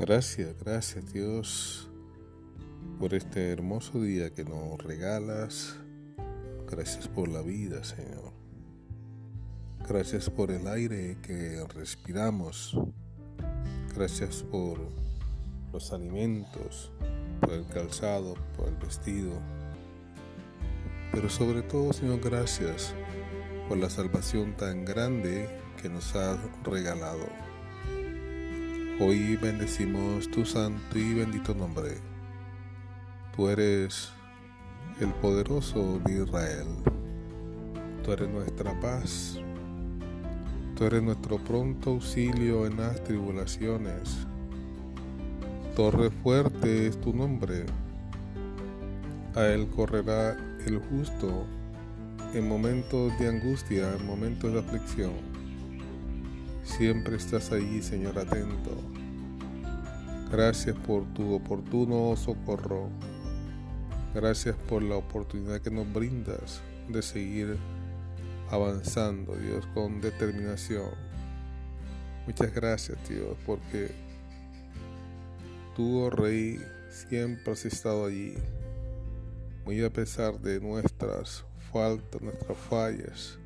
Gracias, gracias Dios por este hermoso día que nos regalas. Gracias por la vida, Señor. Gracias por el aire que respiramos. Gracias por los alimentos, por el calzado, por el vestido. Pero sobre todo, Señor, gracias por la salvación tan grande que nos has regalado. Hoy bendecimos tu santo y bendito nombre. Tú eres el poderoso de Israel. Tú eres nuestra paz. Tú eres nuestro pronto auxilio en las tribulaciones. Torre fuerte es tu nombre. A él correrá el justo en momentos de angustia, en momentos de aflicción. Siempre estás allí, Señor, atento. Gracias por tu oportuno socorro. Gracias por la oportunidad que nos brindas de seguir avanzando, Dios, con determinación. Muchas gracias, Dios, porque tú, oh Rey, siempre has estado allí, muy a pesar de nuestras faltas, nuestras fallas,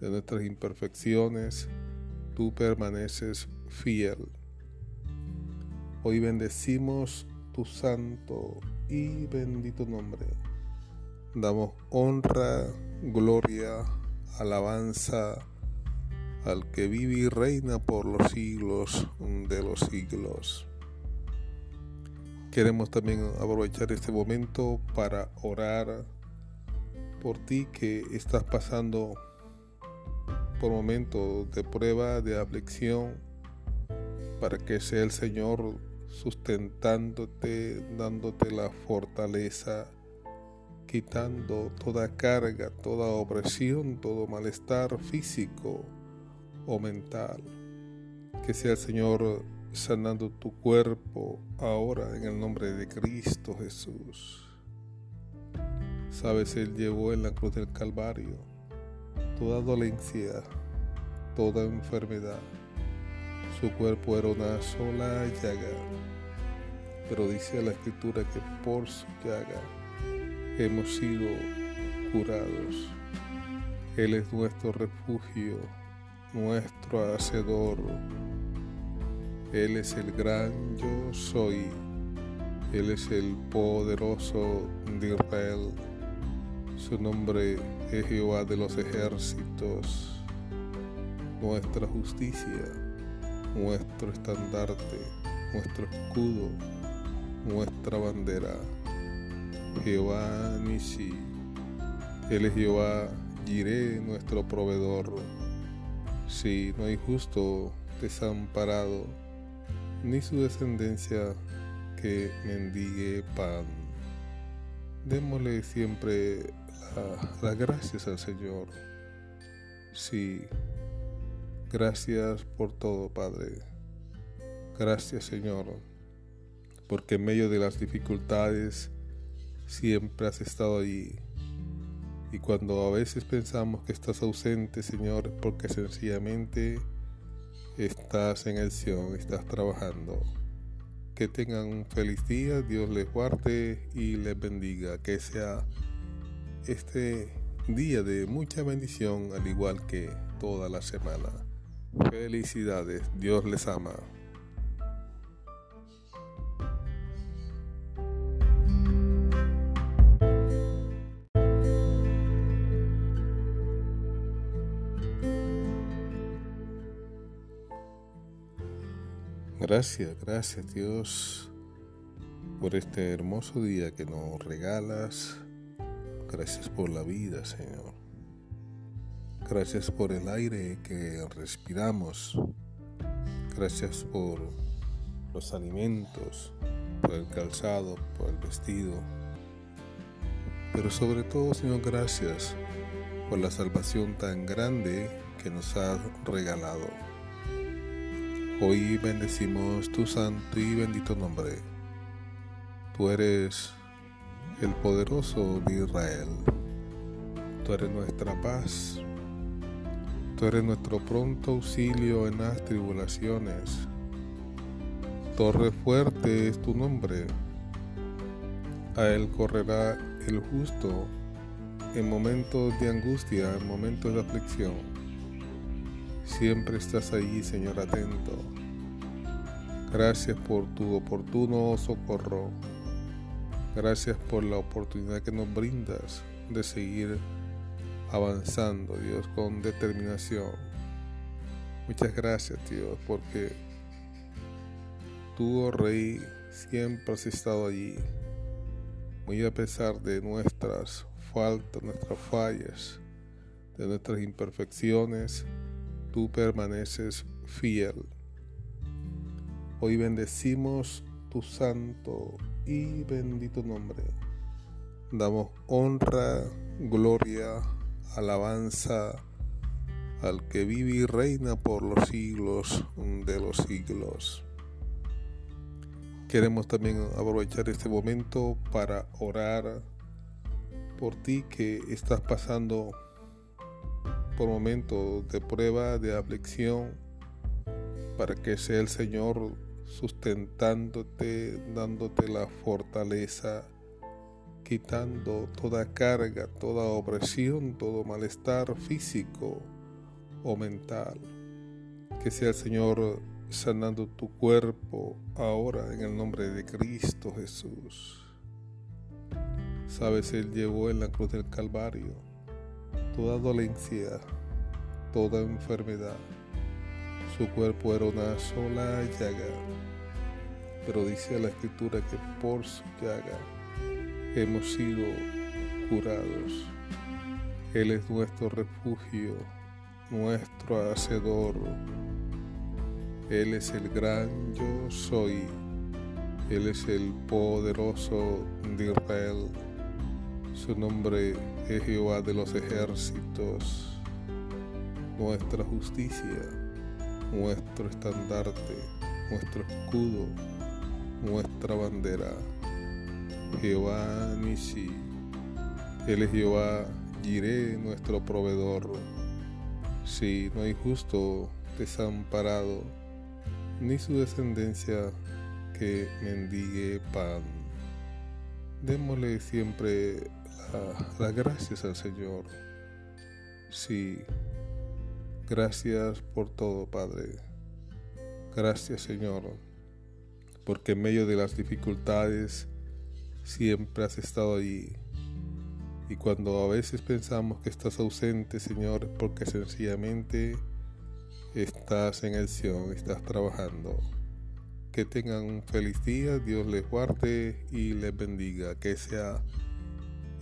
de nuestras imperfecciones tú permaneces fiel. Hoy bendecimos tu santo y bendito nombre. Damos honra, gloria, alabanza al que vive y reina por los siglos de los siglos. Queremos también aprovechar este momento para orar por ti que estás pasando por momentos de prueba, de aflicción, para que sea el Señor sustentándote, dándote la fortaleza, quitando toda carga, toda opresión, todo malestar físico o mental. Que sea el Señor sanando tu cuerpo ahora en el nombre de Cristo Jesús. Sabes, Él llevó en la cruz del Calvario toda dolencia, toda enfermedad. Su cuerpo era una sola llaga, pero dice la escritura que por su llaga hemos sido curados. Él es nuestro refugio, nuestro hacedor. Él es el gran yo soy. Él es el poderoso de Israel. Su nombre es Jehová de los ejércitos, nuestra justicia, nuestro estandarte, nuestro escudo, nuestra bandera. Jehová Nisi, Él es Jehová Jiré, nuestro proveedor. Si no hay justo desamparado, ni su descendencia que mendigue pan. Démosle siempre las gracias al Señor. Sí, gracias por todo, Padre. Gracias, Señor, porque en medio de las dificultades siempre has estado allí. Y cuando a veces pensamos que estás ausente, Señor, porque sencillamente estás en el estás trabajando. Que tengan un feliz día, Dios les guarde y les bendiga. Que sea este día de mucha bendición al igual que toda la semana. Felicidades, Dios les ama. Gracias, gracias Dios por este hermoso día que nos regalas Gracias por la vida, Señor. Gracias por el aire que respiramos. Gracias por los alimentos, por el calzado, por el vestido. Pero sobre todo, Señor, gracias por la salvación tan grande que nos has regalado. Hoy bendecimos tu santo y bendito nombre. Tú eres el poderoso de Israel. Tú eres nuestra paz. Tú eres nuestro pronto auxilio en las tribulaciones. Torre fuerte es tu nombre. A él correrá el justo en momentos de angustia, en momentos de aflicción. Siempre estás allí, Señor, atento. Gracias por tu oportuno socorro. Gracias por la oportunidad que nos brindas de seguir avanzando, Dios, con determinación. Muchas gracias, Dios, porque tú, oh Rey, siempre has estado allí, muy a pesar de nuestras faltas, nuestras fallas, de nuestras imperfecciones, tú permaneces fiel. Hoy bendecimos tu santo y bendito nombre. Damos honra, gloria, alabanza al que vive y reina por los siglos de los siglos. Queremos también aprovechar este momento para orar por ti que estás pasando por momentos de prueba, de aflicción, para que sea el Señor sustentándote, dándote la fortaleza, quitando toda carga, toda opresión, todo malestar físico o mental. Que sea el Señor sanando tu cuerpo ahora en el nombre de Cristo Jesús. Sabes, Él llevó en la cruz del Calvario toda dolencia, toda enfermedad. Su cuerpo era una sola llaga, pero dice la escritura que por su llaga hemos sido curados. Él es nuestro refugio, nuestro hacedor. Él es el gran yo soy. Él es el poderoso de Israel. Su nombre es Jehová de los ejércitos, nuestra justicia, nuestro estandarte, nuestro escudo, nuestra bandera. Jehová Nisi, Él es Jehová Jiré, nuestro proveedor. Si no hay justo desamparado, ni su descendencia que mendigue pan. Démosle siempre las gracias al Señor. Sí, gracias por todo, Padre. Gracias, Señor, porque en medio de las dificultades siempre has estado allí. Y cuando a veces pensamos que estás ausente, Señor, porque sencillamente estás en Sion, estás trabajando. Que tengan un feliz día, Dios les guarde y les bendiga. Que sea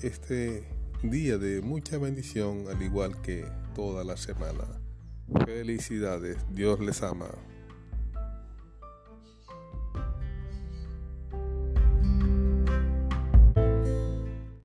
este día de mucha bendición al igual que toda la semana. Felicidades, Dios les ama.